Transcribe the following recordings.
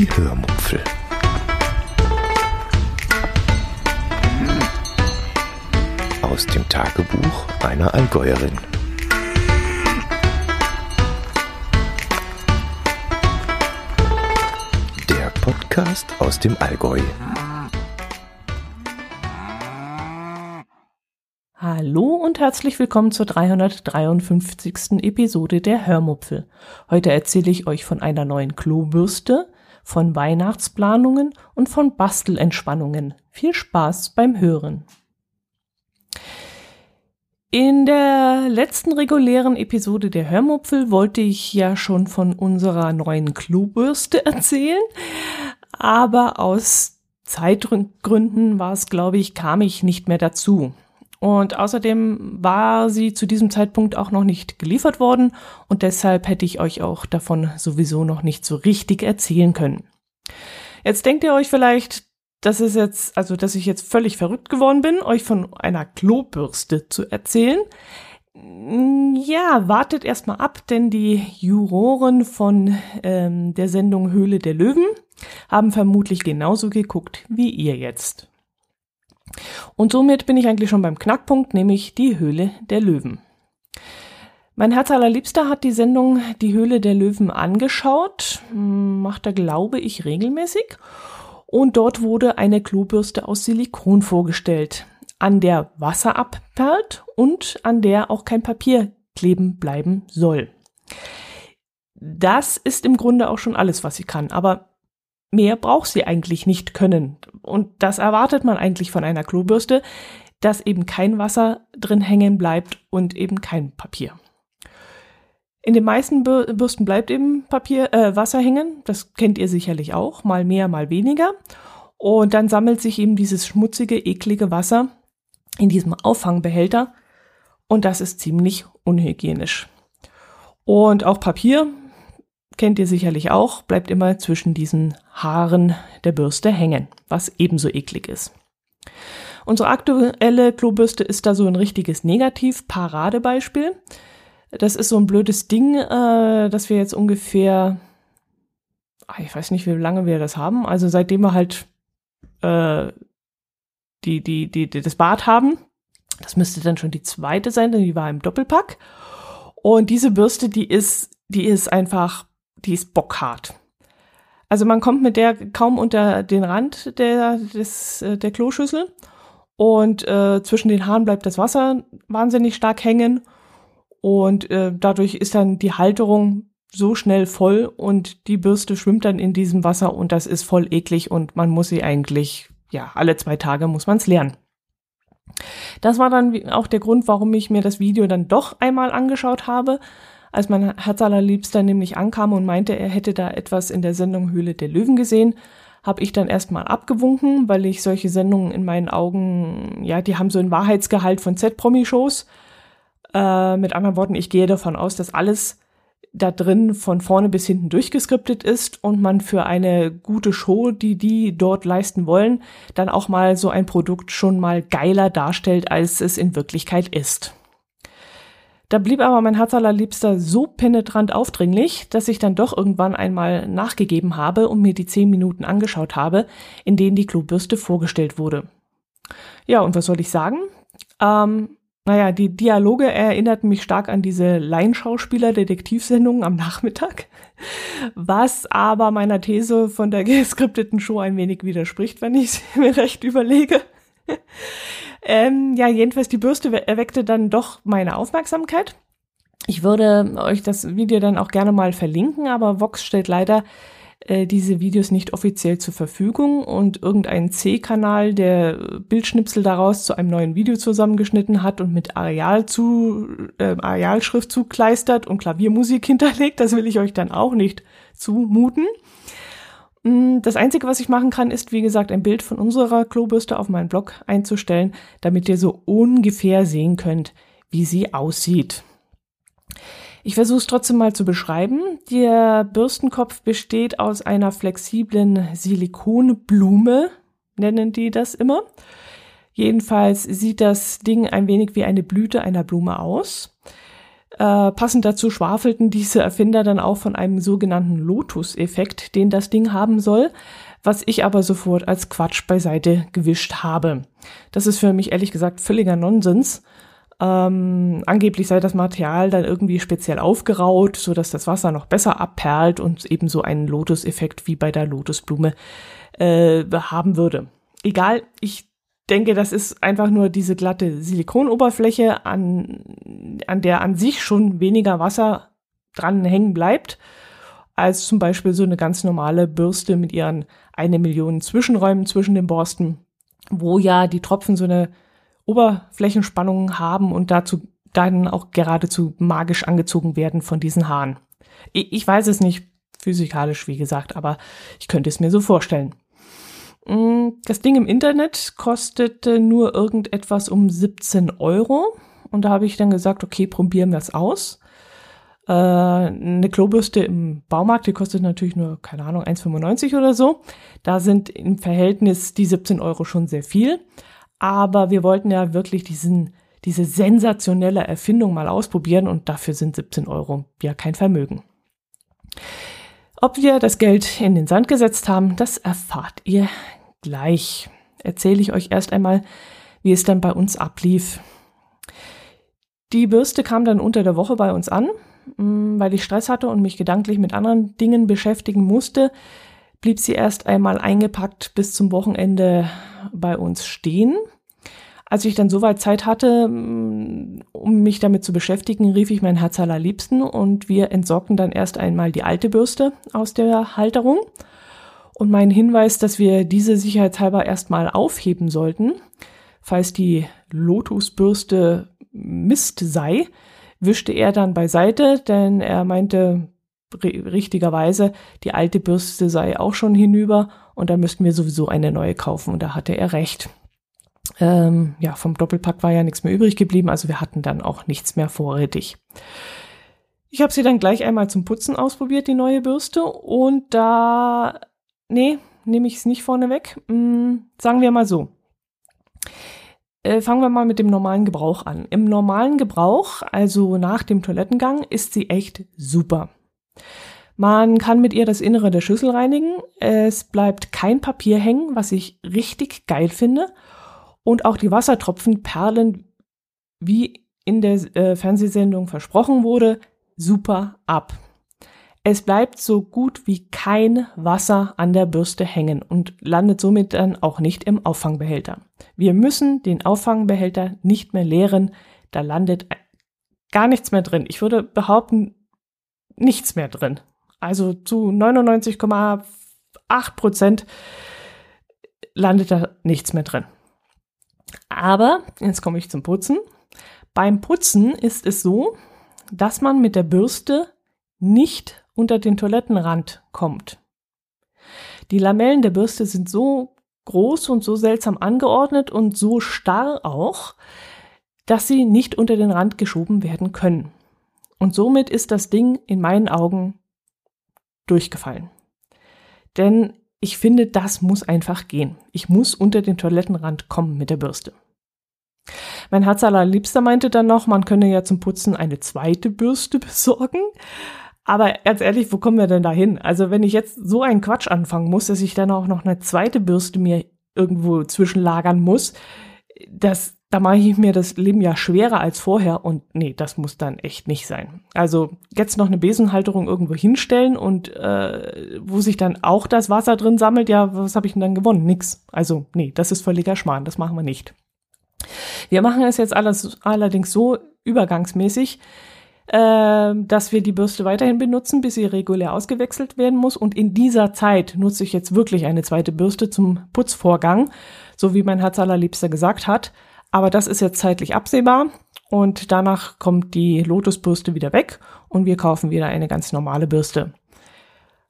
Die Hörmupfel. Aus dem Tagebuch einer Allgäuerin. Der Podcast aus dem Allgäu. Hallo und herzlich willkommen zur 353. Episode der Hörmupfel. Heute erzähle ich euch von einer neuen Klobürste, von Weihnachtsplanungen und von Bastelentspannungen. Viel Spaß beim Hören. In der letzten regulären Episode der Hörmupfel wollte ich ja schon von unserer neuen Klobürste erzählen, aber aus Zeitgründen war es, glaube ich, kam ich nicht mehr dazu. Und außerdem war sie zu diesem Zeitpunkt auch noch nicht geliefert worden und deshalb hätte ich euch auch davon sowieso noch nicht so richtig erzählen können. Jetzt denkt ihr euch vielleicht, dass es jetzt, also dass ich jetzt völlig verrückt geworden bin, euch von einer Klobürste zu erzählen. Ja, wartet erstmal ab, denn die Juroren von ähm, der Sendung Höhle der Löwen haben vermutlich genauso geguckt wie ihr jetzt. Und somit bin ich eigentlich schon beim Knackpunkt, nämlich die Höhle der Löwen. Mein Herz allerliebster hat die Sendung Die Höhle der Löwen angeschaut, macht er, glaube ich, regelmäßig. Und dort wurde eine Klobürste aus Silikon vorgestellt, an der Wasser abperlt und an der auch kein Papier kleben bleiben soll. Das ist im Grunde auch schon alles, was sie kann. Aber mehr braucht sie eigentlich nicht können. Und das erwartet man eigentlich von einer Klobürste, dass eben kein Wasser drin hängen bleibt und eben kein Papier. In den meisten Bürsten bleibt eben Papier, äh, Wasser hängen. Das kennt ihr sicherlich auch, mal mehr, mal weniger. Und dann sammelt sich eben dieses schmutzige, eklige Wasser in diesem Auffangbehälter. Und das ist ziemlich unhygienisch. Und auch Papier kennt ihr sicherlich auch, bleibt immer zwischen diesen Haaren der Bürste hängen, was ebenso eklig ist. Unsere aktuelle Klobürste ist da so ein richtiges Negativ-Paradebeispiel. Das ist so ein blödes Ding, äh, dass wir jetzt ungefähr, ah, ich weiß nicht, wie lange wir das haben, also seitdem wir halt äh, die, die, die, die, das Bad haben, das müsste dann schon die zweite sein, denn die war im Doppelpack. Und diese Bürste, die ist, die ist einfach die ist bockhart. Also man kommt mit der kaum unter den Rand der, des, äh, der Kloschüssel und äh, zwischen den Haaren bleibt das Wasser wahnsinnig stark hängen und äh, dadurch ist dann die Halterung so schnell voll und die Bürste schwimmt dann in diesem Wasser und das ist voll eklig und man muss sie eigentlich, ja, alle zwei Tage muss man es lernen. Das war dann auch der Grund, warum ich mir das Video dann doch einmal angeschaut habe, als mein Herz allerliebster nämlich ankam und meinte, er hätte da etwas in der Sendung Höhle der Löwen gesehen, habe ich dann erstmal abgewunken, weil ich solche Sendungen in meinen Augen, ja, die haben so einen Wahrheitsgehalt von Z-Promi-Shows. Äh, mit anderen Worten, ich gehe davon aus, dass alles da drin von vorne bis hinten durchgeskriptet ist und man für eine gute Show, die die dort leisten wollen, dann auch mal so ein Produkt schon mal geiler darstellt, als es in Wirklichkeit ist. Da blieb aber mein Herz allerliebster so penetrant aufdringlich, dass ich dann doch irgendwann einmal nachgegeben habe und mir die zehn Minuten angeschaut habe, in denen die Klobürste vorgestellt wurde. Ja, und was soll ich sagen? Ähm, naja, die Dialoge erinnerten mich stark an diese Laienschauspieler-Detektivsendungen am Nachmittag, was aber meiner These von der geskripteten Show ein wenig widerspricht, wenn ich es mir recht überlege. Ähm, ja, jedenfalls die Bürste erweckte dann doch meine Aufmerksamkeit. Ich würde euch das Video dann auch gerne mal verlinken, aber Vox stellt leider äh, diese Videos nicht offiziell zur Verfügung und irgendein C-Kanal, der Bildschnipsel daraus zu einem neuen Video zusammengeschnitten hat und mit Areal zu, äh, Arealschrift zukleistert und Klaviermusik hinterlegt, das will ich euch dann auch nicht zumuten. Mm, das Einzige, was ich machen kann, ist, wie gesagt, ein Bild von unserer Klobürste auf meinen Blog einzustellen, damit ihr so ungefähr sehen könnt, wie sie aussieht. Ich versuche es trotzdem mal zu beschreiben. Der Bürstenkopf besteht aus einer flexiblen Silikonblume, nennen die das immer. Jedenfalls sieht das Ding ein wenig wie eine Blüte einer Blume aus. Äh, passend dazu schwafelten diese Erfinder dann auch von einem sogenannten Lotus-Effekt, den das Ding haben soll, was ich aber sofort als Quatsch beiseite gewischt habe. Das ist für mich ehrlich gesagt völliger Nonsens. Ähm, angeblich sei das Material dann irgendwie speziell aufgeraut, so dass das Wasser noch besser abperlt und eben so einen Lotus-Effekt wie bei der Lotusblume äh, haben würde. Egal, ich denke, das ist einfach nur diese glatte Silikonoberfläche, an, an der an sich schon weniger Wasser dran hängen bleibt, als zum Beispiel so eine ganz normale Bürste mit ihren eine Million Zwischenräumen zwischen den Borsten, wo ja die Tropfen so eine Oberflächenspannung haben und dazu dann auch geradezu magisch angezogen werden von diesen Haaren. Ich weiß es nicht physikalisch, wie gesagt, aber ich könnte es mir so vorstellen. Mm, das Ding im Internet kostete nur irgendetwas um 17 Euro. Und da habe ich dann gesagt, okay, probieren wir es aus. Äh, eine Klobürste im Baumarkt, die kostet natürlich nur, keine Ahnung, 1,95 oder so. Da sind im Verhältnis die 17 Euro schon sehr viel. Aber wir wollten ja wirklich diesen, diese sensationelle Erfindung mal ausprobieren und dafür sind 17 Euro ja kein Vermögen. Ob wir das Geld in den Sand gesetzt haben, das erfahrt ihr gleich. Erzähle ich euch erst einmal, wie es dann bei uns ablief. Die Bürste kam dann unter der Woche bei uns an, mm, weil ich Stress hatte und mich gedanklich mit anderen Dingen beschäftigen musste, blieb sie erst einmal eingepackt bis zum Wochenende bei uns stehen. Als ich dann soweit Zeit hatte, mm, um mich damit zu beschäftigen, rief ich mein Herz allerliebsten und wir entsorgten dann erst einmal die alte Bürste aus der Halterung. Und mein Hinweis, dass wir diese sicherheitshalber erstmal aufheben sollten, falls die Lotusbürste Mist sei, wischte er dann beiseite, denn er meinte richtigerweise, die alte Bürste sei auch schon hinüber und da müssten wir sowieso eine neue kaufen und da hatte er recht. Ähm, ja, vom Doppelpack war ja nichts mehr übrig geblieben, also wir hatten dann auch nichts mehr vorrätig. Ich habe sie dann gleich einmal zum Putzen ausprobiert, die neue Bürste, und da, nee, nehme ich es nicht vorneweg. Hm, sagen wir mal so. Äh, fangen wir mal mit dem normalen Gebrauch an. Im normalen Gebrauch, also nach dem Toilettengang, ist sie echt super. Man kann mit ihr das Innere der Schüssel reinigen. Es bleibt kein Papier hängen, was ich richtig geil finde. Und auch die Wassertropfen perlen, wie in der äh, Fernsehsendung versprochen wurde, super ab. Es bleibt so gut wie kein Wasser an der Bürste hängen und landet somit dann auch nicht im Auffangbehälter. Wir müssen den Auffangbehälter nicht mehr leeren, da landet gar nichts mehr drin. Ich würde behaupten, nichts mehr drin. Also zu 99,8 Prozent landet da nichts mehr drin. Aber, jetzt komme ich zum Putzen. Beim Putzen ist es so, dass man mit der Bürste nicht unter den Toilettenrand kommt. Die Lamellen der Bürste sind so groß und so seltsam angeordnet und so starr auch, dass sie nicht unter den Rand geschoben werden können. Und somit ist das Ding in meinen Augen durchgefallen. Denn ich finde, das muss einfach gehen. Ich muss unter den Toilettenrand kommen mit der Bürste. Mein Herz allerliebster meinte dann noch, man könne ja zum Putzen eine zweite Bürste besorgen. Aber ganz ehrlich, wo kommen wir denn da hin? Also wenn ich jetzt so einen Quatsch anfangen muss, dass ich dann auch noch eine zweite Bürste mir irgendwo zwischenlagern muss, das da mache ich mir das Leben ja schwerer als vorher und nee, das muss dann echt nicht sein. Also jetzt noch eine Besenhalterung irgendwo hinstellen und äh, wo sich dann auch das Wasser drin sammelt, ja, was habe ich denn dann gewonnen? Nix. Also nee, das ist völliger Schmarrn, das machen wir nicht. Wir machen es jetzt alles, allerdings so übergangsmäßig, äh, dass wir die Bürste weiterhin benutzen, bis sie regulär ausgewechselt werden muss. Und in dieser Zeit nutze ich jetzt wirklich eine zweite Bürste zum Putzvorgang, so wie mein Herz allerliebster gesagt hat. Aber das ist jetzt zeitlich absehbar und danach kommt die Lotusbürste wieder weg und wir kaufen wieder eine ganz normale Bürste.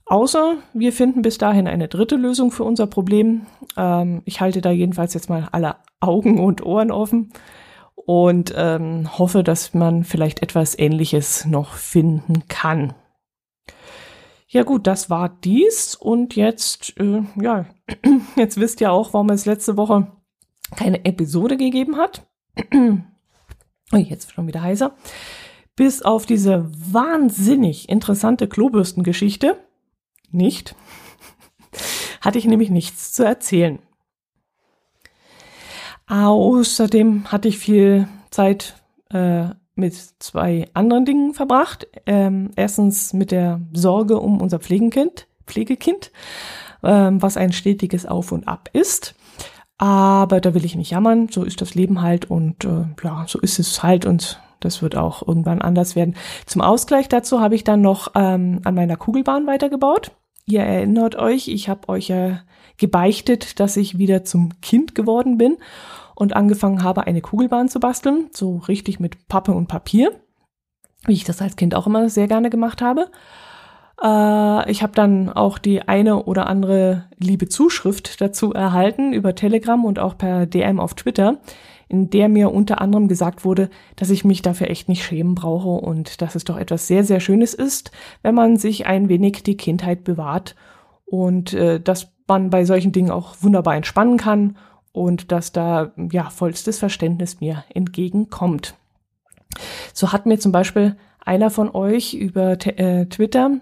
Außer wir finden bis dahin eine dritte Lösung für unser Problem. Ähm, ich halte da jedenfalls jetzt mal alle Augen und Ohren offen und ähm, hoffe, dass man vielleicht etwas Ähnliches noch finden kann. Ja gut, das war dies und jetzt, äh, ja, jetzt wisst ihr auch, warum es letzte Woche keine Episode gegeben hat. jetzt schon wieder heißer. Bis auf diese wahnsinnig interessante Klobürstengeschichte nicht, hatte ich nämlich nichts zu erzählen. Außerdem hatte ich viel Zeit äh, mit zwei anderen Dingen verbracht. Ähm, erstens mit der Sorge um unser Pflegekind, Pflegekind, ähm, was ein stetiges Auf und Ab ist. Aber da will ich nicht jammern, so ist das Leben halt und äh, ja, so ist es halt und das wird auch irgendwann anders werden. Zum Ausgleich dazu habe ich dann noch ähm, an meiner Kugelbahn weitergebaut. Ihr erinnert euch, ich habe euch ja gebeichtet, dass ich wieder zum Kind geworden bin und angefangen habe, eine Kugelbahn zu basteln, so richtig mit Pappe und Papier, wie ich das als Kind auch immer sehr gerne gemacht habe. Äh, ich habe dann auch die eine oder andere liebe Zuschrift dazu erhalten über Telegram und auch per DM auf Twitter, in der mir unter anderem gesagt wurde, dass ich mich dafür echt nicht schämen brauche und dass es doch etwas sehr, sehr Schönes ist, wenn man sich ein wenig die Kindheit bewahrt und äh, dass man bei solchen Dingen auch wunderbar entspannen kann und dass da ja vollstes Verständnis mir entgegenkommt. So hat mir zum Beispiel einer von euch über äh, Twitter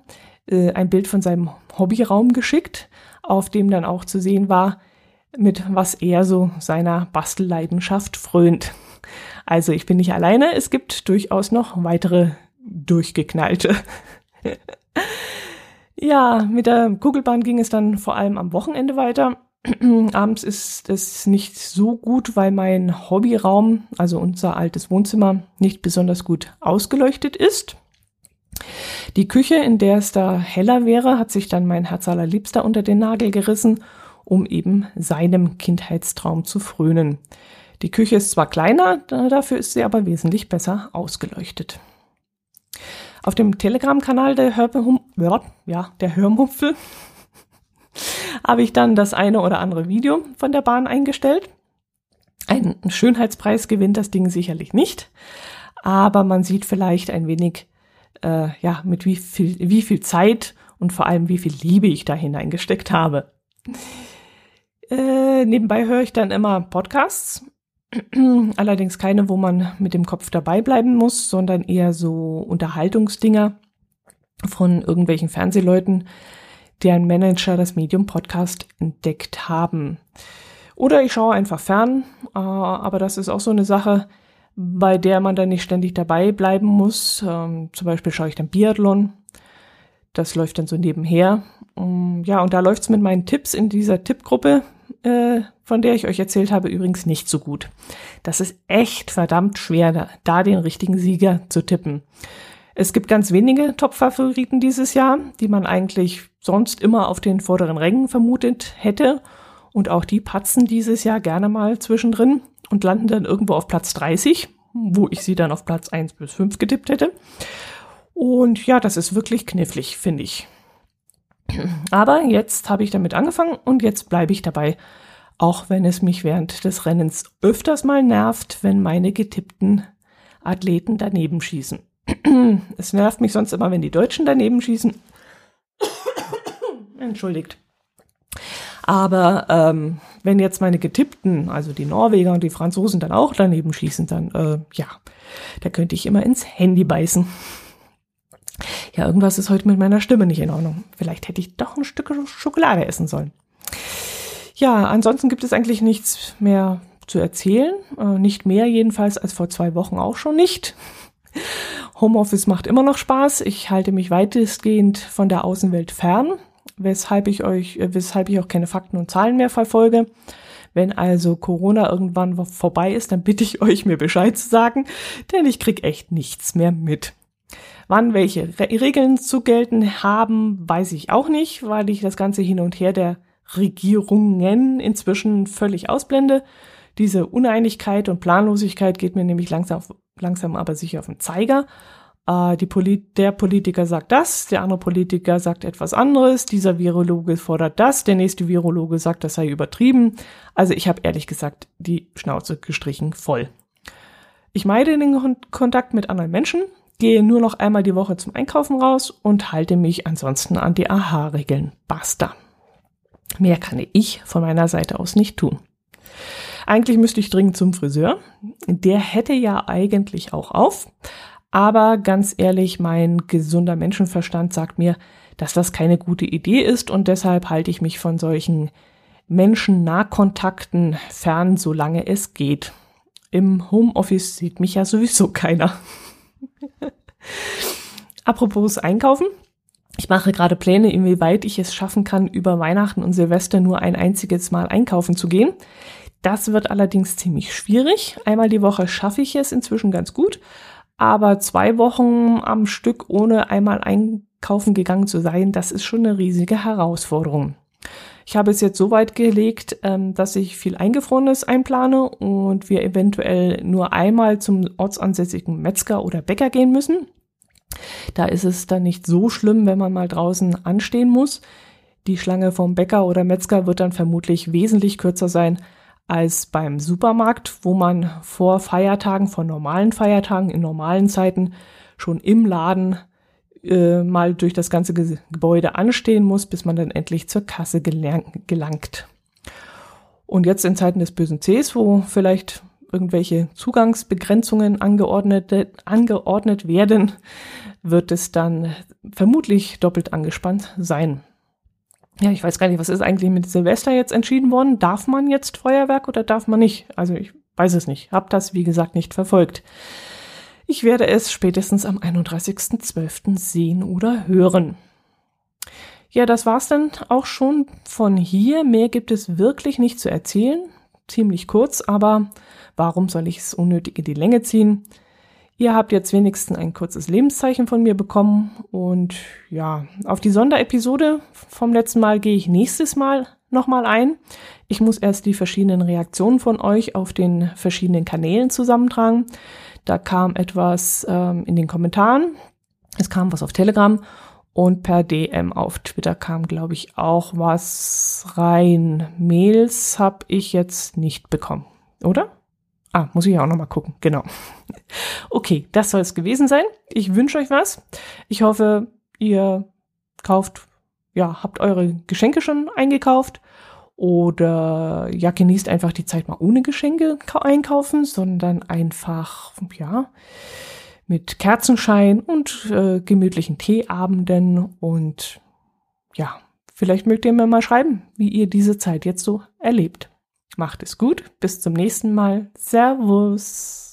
äh, ein Bild von seinem Hobbyraum geschickt, auf dem dann auch zu sehen war, mit was er so seiner Bastelleidenschaft frönt. Also ich bin nicht alleine, es gibt durchaus noch weitere durchgeknallte. ja, mit der Kugelbahn ging es dann vor allem am Wochenende weiter. Abends ist es nicht so gut, weil mein Hobbyraum, also unser altes Wohnzimmer, nicht besonders gut ausgeleuchtet ist. Die Küche, in der es da heller wäre, hat sich dann mein Herz allerliebster unter den Nagel gerissen, um eben seinem Kindheitstraum zu frönen. Die Küche ist zwar kleiner, dafür ist sie aber wesentlich besser ausgeleuchtet. Auf dem Telegram-Kanal der, Hörhum ja, der Hörmumpfel habe ich dann das eine oder andere Video von der Bahn eingestellt. Einen Schönheitspreis gewinnt das Ding sicherlich nicht, aber man sieht vielleicht ein wenig, äh, ja, mit wie viel, wie viel Zeit und vor allem wie viel Liebe ich da hineingesteckt habe. Äh, nebenbei höre ich dann immer Podcasts, allerdings keine, wo man mit dem Kopf dabei bleiben muss, sondern eher so Unterhaltungsdinger von irgendwelchen Fernsehleuten, deren Manager das Medium Podcast entdeckt haben. Oder ich schaue einfach fern, äh, aber das ist auch so eine Sache, bei der man dann nicht ständig dabei bleiben muss. Ähm, zum Beispiel schaue ich dann Biathlon. Das läuft dann so nebenher. Um, ja, und da läuft's mit meinen Tipps in dieser Tippgruppe, äh, von der ich euch erzählt habe, übrigens nicht so gut. Das ist echt verdammt schwer, da den richtigen Sieger zu tippen. Es gibt ganz wenige Top-Favoriten dieses Jahr, die man eigentlich sonst immer auf den vorderen Rängen vermutet hätte. Und auch die patzen dieses Jahr gerne mal zwischendrin und landen dann irgendwo auf Platz 30, wo ich sie dann auf Platz 1 bis 5 getippt hätte. Und ja, das ist wirklich knifflig, finde ich. Aber jetzt habe ich damit angefangen und jetzt bleibe ich dabei, auch wenn es mich während des Rennens öfters mal nervt, wenn meine getippten Athleten daneben schießen. es nervt mich sonst immer, wenn die Deutschen daneben schießen. Entschuldigt. Aber ähm, wenn jetzt meine getippten, also die Norweger und die Franzosen dann auch daneben schießen, dann äh, ja, da könnte ich immer ins Handy beißen. Ja, irgendwas ist heute mit meiner Stimme nicht in Ordnung. Vielleicht hätte ich doch ein Stück Schokolade essen sollen. Ja, ansonsten gibt es eigentlich nichts mehr zu erzählen. Äh, nicht mehr jedenfalls als vor zwei Wochen auch schon nicht. Homeoffice macht immer noch Spaß. Ich halte mich weitestgehend von der Außenwelt fern, weshalb ich euch, äh, weshalb ich auch keine Fakten und Zahlen mehr verfolge. Wenn also Corona irgendwann vorbei ist, dann bitte ich euch, mir Bescheid zu sagen, denn ich krieg echt nichts mehr mit. Wann welche Re Regeln zu gelten haben, weiß ich auch nicht, weil ich das ganze Hin und Her der Regierungen inzwischen völlig ausblende. Diese Uneinigkeit und Planlosigkeit geht mir nämlich langsam langsam aber sicher auf den Zeiger. Äh, Polit der Politiker sagt das, der andere Politiker sagt etwas anderes, dieser Virologe fordert das, der nächste Virologe sagt, das sei übertrieben. Also ich habe ehrlich gesagt die Schnauze gestrichen voll. Ich meide den Kontakt mit anderen Menschen, gehe nur noch einmal die Woche zum Einkaufen raus und halte mich ansonsten an die AHA-Regeln. Basta. Mehr kann ich von meiner Seite aus nicht tun. Eigentlich müsste ich dringend zum Friseur. Der hätte ja eigentlich auch auf. Aber ganz ehrlich, mein gesunder Menschenverstand sagt mir, dass das keine gute Idee ist und deshalb halte ich mich von solchen Menschen-Nahkontakten fern, solange es geht. Im Homeoffice sieht mich ja sowieso keiner. Apropos Einkaufen. Ich mache gerade Pläne, inwieweit ich es schaffen kann, über Weihnachten und Silvester nur ein einziges Mal einkaufen zu gehen. Das wird allerdings ziemlich schwierig. Einmal die Woche schaffe ich es inzwischen ganz gut, aber zwei Wochen am Stück ohne einmal einkaufen gegangen zu sein, das ist schon eine riesige Herausforderung. Ich habe es jetzt so weit gelegt, ähm, dass ich viel Eingefrorenes einplane und wir eventuell nur einmal zum ortsansässigen Metzger oder Bäcker gehen müssen. Da ist es dann nicht so schlimm, wenn man mal draußen anstehen muss. Die Schlange vom Bäcker oder Metzger wird dann vermutlich wesentlich kürzer sein als beim Supermarkt, wo man vor Feiertagen, vor normalen Feiertagen, in normalen Zeiten schon im Laden äh, mal durch das ganze Gebäude anstehen muss, bis man dann endlich zur Kasse gelangt. Und jetzt in Zeiten des bösen Cs, wo vielleicht irgendwelche Zugangsbegrenzungen angeordnet, angeordnet werden, wird es dann vermutlich doppelt angespannt sein. Ja, ich weiß gar nicht, was ist eigentlich mit Silvester jetzt entschieden worden? Darf man jetzt Feuerwerk oder darf man nicht? Also ich weiß es nicht. Hab das, wie gesagt, nicht verfolgt. Ich werde es spätestens am 31.12. sehen oder hören. Ja, das war's dann auch schon von hier. Mehr gibt es wirklich nicht zu erzählen. Ziemlich kurz, aber warum soll ich es unnötig in die Länge ziehen? Ihr habt jetzt wenigstens ein kurzes Lebenszeichen von mir bekommen und ja, auf die Sonderepisode vom letzten Mal gehe ich nächstes Mal nochmal ein. Ich muss erst die verschiedenen Reaktionen von euch auf den verschiedenen Kanälen zusammentragen. Da kam etwas ähm, in den Kommentaren, es kam was auf Telegram und per DM auf Twitter kam, glaube ich, auch was rein. Mails habe ich jetzt nicht bekommen, oder? Ah, muss ich ja auch nochmal gucken. Genau. Okay, das soll es gewesen sein. Ich wünsche euch was. Ich hoffe, ihr kauft, ja, habt eure Geschenke schon eingekauft oder ja, genießt einfach die Zeit mal ohne Geschenke einkaufen, sondern einfach, ja, mit Kerzenschein und äh, gemütlichen Teeabenden und ja, vielleicht mögt ihr mir mal schreiben, wie ihr diese Zeit jetzt so erlebt. Macht es gut. Bis zum nächsten Mal. Servus.